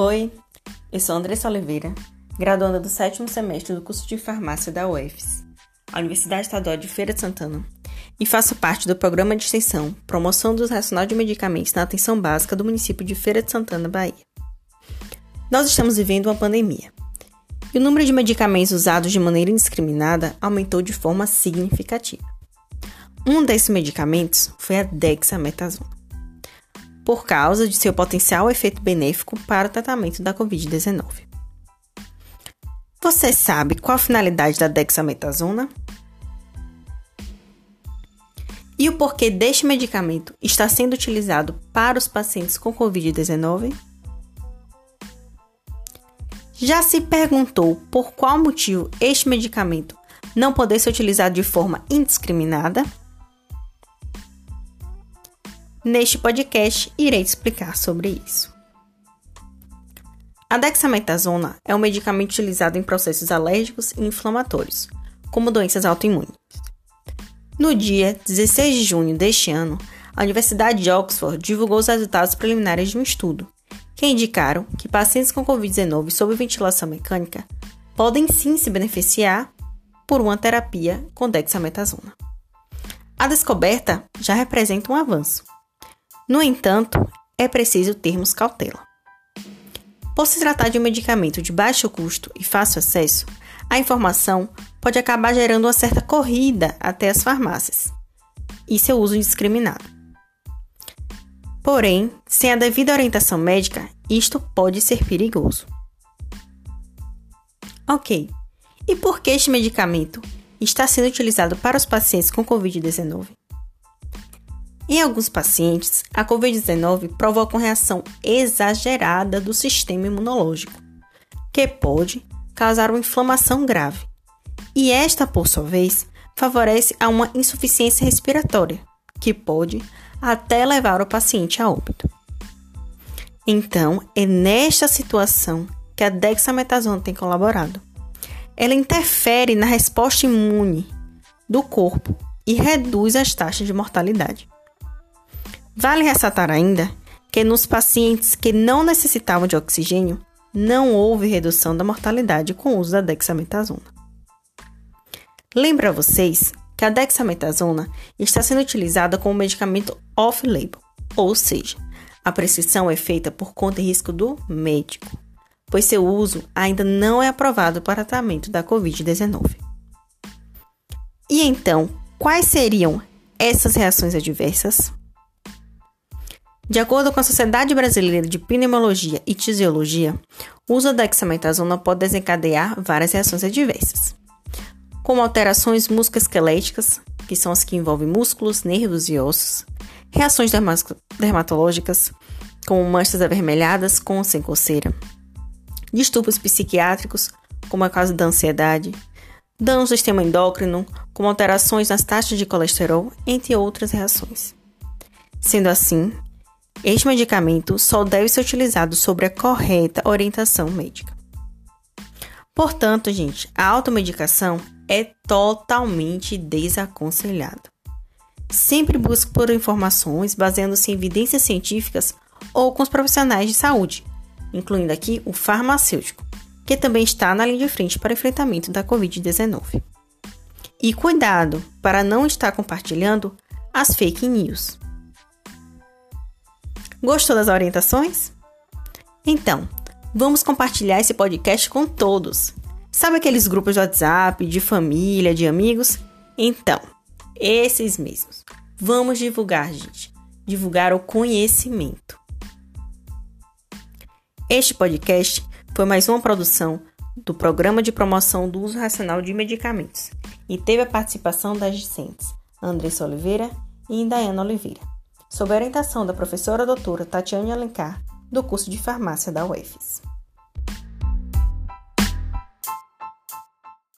Oi, eu sou Andressa Oliveira, graduanda do sétimo semestre do curso de farmácia da UFES, a Universidade Estadual de Feira de Santana, e faço parte do programa de extensão Promoção dos Racional de Medicamentos na Atenção Básica do município de Feira de Santana, Bahia. Nós estamos vivendo uma pandemia, e o número de medicamentos usados de maneira indiscriminada aumentou de forma significativa. Um desses medicamentos foi a dexametasona por causa de seu potencial efeito benéfico para o tratamento da Covid-19. Você sabe qual a finalidade da dexametasona? E o porquê deste medicamento está sendo utilizado para os pacientes com Covid-19? Já se perguntou por qual motivo este medicamento não poder ser utilizado de forma indiscriminada? Neste podcast, irei te explicar sobre isso. A dexametasona é um medicamento utilizado em processos alérgicos e inflamatórios, como doenças autoimunes. No dia 16 de junho deste ano, a Universidade de Oxford divulgou os resultados preliminares de um estudo, que indicaram que pacientes com Covid-19 sob ventilação mecânica podem sim se beneficiar por uma terapia com dexametasona. A descoberta já representa um avanço, no entanto, é preciso termos cautela. Por se tratar de um medicamento de baixo custo e fácil acesso, a informação pode acabar gerando uma certa corrida até as farmácias e seu uso indiscriminado. Porém, sem a devida orientação médica, isto pode ser perigoso. Ok, e por que este medicamento está sendo utilizado para os pacientes com Covid-19? Em alguns pacientes, a Covid-19 provoca uma reação exagerada do sistema imunológico, que pode causar uma inflamação grave. E esta, por sua vez, favorece a uma insuficiência respiratória, que pode até levar o paciente a óbito. Então, é nesta situação que a dexametasona tem colaborado. Ela interfere na resposta imune do corpo e reduz as taxas de mortalidade. Vale ressaltar ainda que nos pacientes que não necessitavam de oxigênio, não houve redução da mortalidade com o uso da dexametasona. Lembra vocês que a dexametasona está sendo utilizada como medicamento off-label, ou seja, a prescrição é feita por conta e risco do médico, pois seu uso ainda não é aprovado para tratamento da Covid-19. E então, quais seriam essas reações adversas? De acordo com a Sociedade Brasileira de Pneumologia e Tisiologia, o uso da dexametasona pode desencadear várias reações adversas, como alterações musculoesqueléticas, que são as que envolvem músculos, nervos e ossos, reações dermatológicas, como manchas avermelhadas com ou sem coceira, distúrbios psiquiátricos, como a causa da ansiedade, danos do sistema endócrino, como alterações nas taxas de colesterol, entre outras reações. Sendo assim, este medicamento só deve ser utilizado sobre a correta orientação médica. Portanto, gente, a automedicação é totalmente desaconselhada. Sempre busque por informações baseando-se em evidências científicas ou com os profissionais de saúde, incluindo aqui o farmacêutico, que também está na linha de frente para enfrentamento da Covid-19. E cuidado para não estar compartilhando as fake news. Gostou das orientações? Então, vamos compartilhar esse podcast com todos. Sabe aqueles grupos de WhatsApp, de família, de amigos? Então, esses mesmos. Vamos divulgar, gente. Divulgar o conhecimento. Este podcast foi mais uma produção do Programa de Promoção do Uso Racional de Medicamentos e teve a participação das discentes Andressa Oliveira e Indaiana Oliveira sob a orientação da professora doutora Tatiane Alencar, do curso de farmácia da UFES.